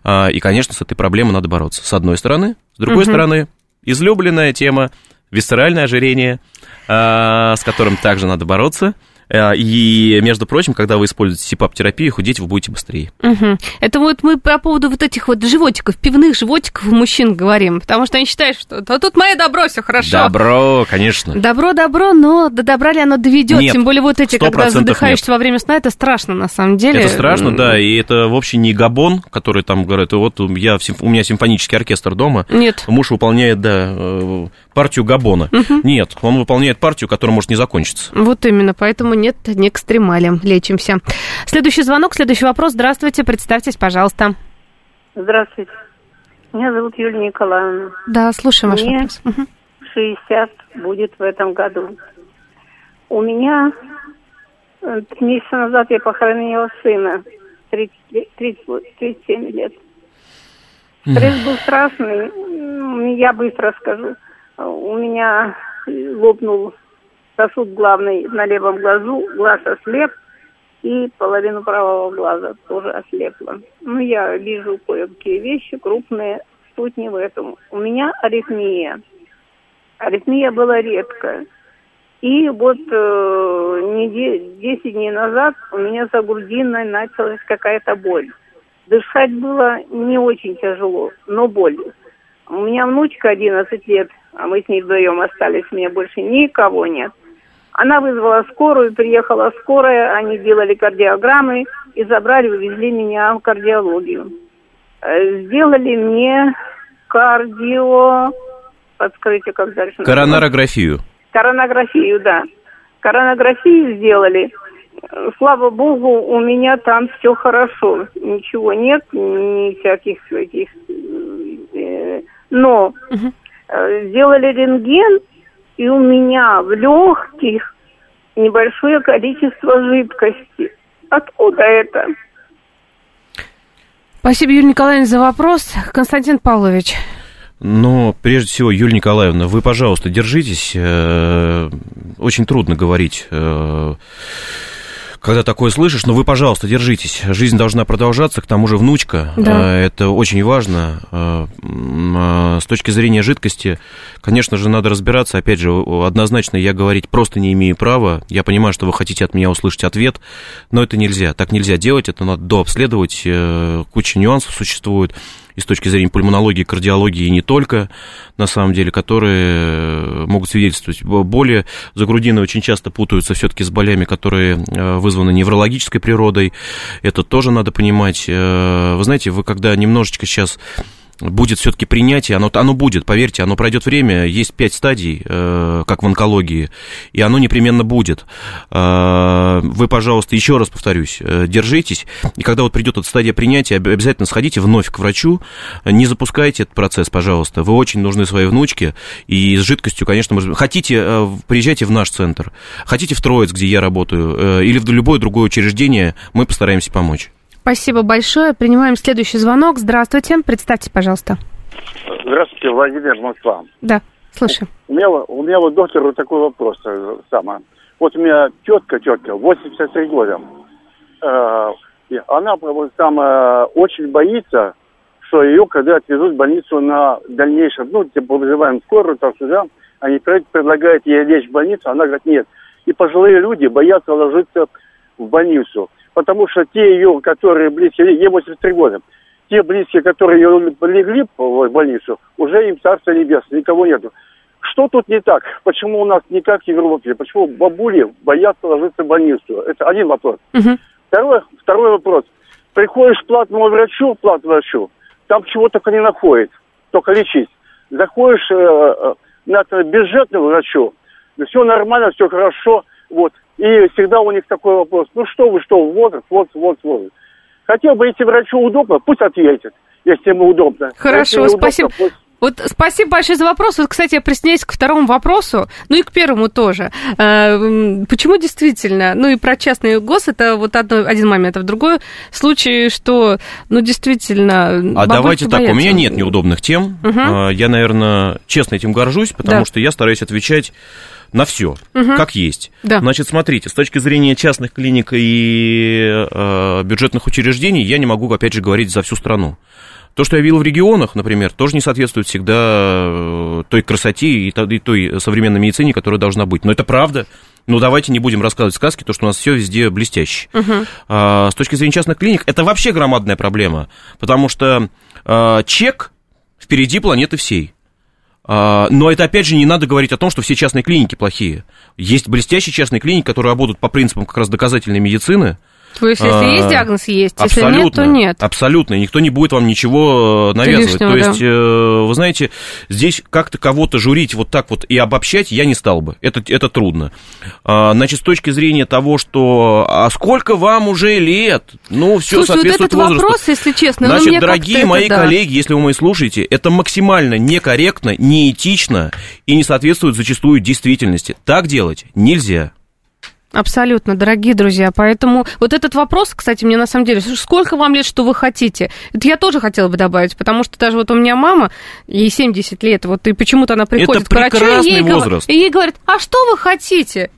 А, и, конечно, с этой проблемой надо бороться. С одной стороны. С другой угу. стороны, излюбленная тема висцеральное ожирение, а, с которым также надо бороться. Э, и, между прочим, когда вы используете СИПАП-терапию, худеть вы будете быстрее. Угу. Это вот мы по поводу вот этих вот животиков, пивных животиков у мужчин говорим, потому что они считают, что да тут мое добро, все хорошо. Добро, конечно. Добро, добро, но до добра ли оно доведет? Нет, Тем более вот эти, когда задыхаешься нет. во время сна, это страшно на самом деле. Это страшно, да, и это вообще не габон, который там говорят, вот я, у меня симфонический оркестр дома. Нет. Муж выполняет, да, э, партию габона. Угу. Нет, он выполняет партию, которая может не закончиться. Вот именно, поэтому нет, не экстремалем, лечимся. Следующий звонок, следующий вопрос. Здравствуйте, представьтесь, пожалуйста. Здравствуйте. Меня зовут Юлия Николаевна. Да, слушаем ваш Мне вопрос. 60 будет в этом году. У меня э, месяца назад я похоронила сына, 30, 30, 37 лет. Стресс был страшный, я быстро скажу. У меня лопнул сосуд главный на левом глазу, глаз ослеп, и половину правого глаза тоже ослепла. Ну, я вижу кое-какие вещи крупные, суть не в этом. У меня аритмия. Аритмия была редкая. И вот э, недель, 10 дней назад у меня за грудиной началась какая-то боль. Дышать было не очень тяжело, но боль. У меня внучка 11 лет, а мы с ней вдвоем остались, у меня больше никого нет. Она вызвала скорую, приехала скорая, они делали кардиограммы и забрали, увезли меня в кардиологию. Э, сделали мне кардио... Подскажите, как дальше? Коронарографию. Коронографию, да. Коронографию сделали. Слава богу, у меня там все хорошо. Ничего нет, ни всяких этих... Но угу. Сделали рентген, и у меня в легких небольшое количество жидкости. Откуда это? Спасибо, Юрий Николаевич, за вопрос. Константин Павлович. Но прежде всего, Юлия Николаевна, вы, пожалуйста, держитесь. Э, очень трудно говорить э, когда такое слышишь, но вы, пожалуйста, держитесь. Жизнь должна продолжаться, к тому же внучка. Да. Э, это очень важно. Э, э, с точки зрения жидкости, конечно же, надо разбираться. Опять же, однозначно я говорить просто не имею права. Я понимаю, что вы хотите от меня услышать ответ, но это нельзя. Так нельзя делать, это надо дообследовать. Куча нюансов существует и с точки зрения пульмонологии, кардиологии и не только, на самом деле, которые могут свидетельствовать. Боли за грудиной очень часто путаются все-таки с болями, которые э, вызваны неврологической природой. Это тоже надо понимать. Э, вы знаете, вы когда немножечко сейчас будет все-таки принятие, оно, оно будет, поверьте, оно пройдет время, есть пять стадий, э, как в онкологии, и оно непременно будет. Э, вы, пожалуйста, еще раз повторюсь, э, держитесь, и когда вот придет эта стадия принятия, обязательно сходите вновь к врачу, не запускайте этот процесс, пожалуйста, вы очень нужны своей внучке, и с жидкостью, конечно, мы... хотите, э, приезжайте в наш центр, хотите в Троиц, где я работаю, э, или в любое другое учреждение, мы постараемся помочь. Спасибо большое. Принимаем следующий звонок. Здравствуйте. Представьте, пожалуйста. Здравствуйте, Владимир Москва. Да, слушаю. У меня, у меня вот доктор вот такой вопрос. э, Самое. Вот у меня тетка, тетка, 83 года. Э, она вот, там э, очень боится, что ее когда отвезут в больницу на дальнейшем, ну, типа вызываем скорую, там сюда, они предлагают ей лечь в больницу, она говорит, нет. И пожилые люди боятся ложиться в больницу потому что те ее, которые близкие, ей 83 года, те близкие, которые ее легли в больницу, уже им царство небесное, никого нету. Что тут не так? Почему у нас не как в Европе? Почему бабули боятся ложиться в больницу? Это один вопрос. Угу. Второй, второй вопрос. Приходишь к платному врачу, платному врачу, там чего только не находит, только лечить. Заходишь э, э на бюджетному врачу, все нормально, все хорошо, вот, и всегда у них такой вопрос, ну что вы, что, возраст, вот, вот, вот. Хотел бы идти врачу удобно, пусть ответит, если ему удобно. Хорошо, если спасибо. Удобно, пусть... Вот спасибо большое за вопрос. Вот, кстати, я присоединяюсь к второму вопросу, ну и к первому тоже. Э, почему действительно, ну и про частный гос, это вот одно, один момент, а в другой случай, что, ну, действительно... А давайте боятся. так, у меня нет неудобных тем. Угу. Я, наверное, честно этим горжусь, потому да. что я стараюсь отвечать на все, угу. как есть. Да. Значит, смотрите, с точки зрения частных клиник и э, бюджетных учреждений, я не могу, опять же, говорить за всю страну. То, что я видел в регионах, например, тоже не соответствует всегда э, той красоте и той современной медицине, которая должна быть. Но это правда. Ну, давайте не будем рассказывать сказки, то, что у нас все везде блестяще. Угу. А, с точки зрения частных клиник, это вообще громадная проблема, потому что а, чек впереди планеты всей. А, но это, опять же, не надо говорить о том, что все частные клиники плохие. Есть блестящие частные клиники, которые работают по принципам как раз доказательной медицины, то есть, если а, есть диагноз, есть, если нет, то нет. Абсолютно, никто не будет вам ничего э, навязывать. Лишнего, то есть, да. э, вы знаете, здесь как-то кого-то журить вот так вот и обобщать я не стал бы. Это, это трудно. А, значит, с точки зрения того, что а сколько вам уже лет? Ну, все Слушай, соответствует вот этот возрасту. вопрос, если честно, Значит, мне дорогие мои это, да. коллеги, если вы мои слушаете, это максимально некорректно, неэтично и не соответствует зачастую действительности. Так делать нельзя. Абсолютно, дорогие друзья. Поэтому вот этот вопрос, кстати, мне на самом деле, сколько вам лет, что вы хотите? Это я тоже хотела бы добавить, потому что даже вот у меня мама, ей 70 лет, вот и почему-то она приходит Это к врачу, и ей, возраст. и ей говорят, а что вы хотите?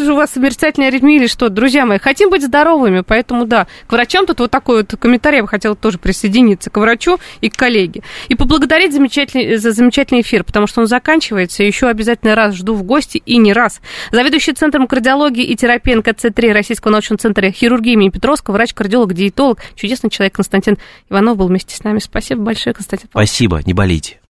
У вас мерцательная аритмия или что? Друзья мои, хотим быть здоровыми, поэтому да, к врачам тут вот такой вот комментарий, я бы хотела тоже присоединиться к врачу и к коллеге. И поблагодарить замечательный, за замечательный эфир, потому что он заканчивается, еще обязательно раз жду в гости и не раз. Заведующий Центром кардиологии и терапии НКЦ-3 Российского научного центра хирургии имени Петровского, врач-кардиолог, диетолог, чудесный человек Константин Иванов был вместе с нами. Спасибо большое, Константин. Спасибо, не болейте.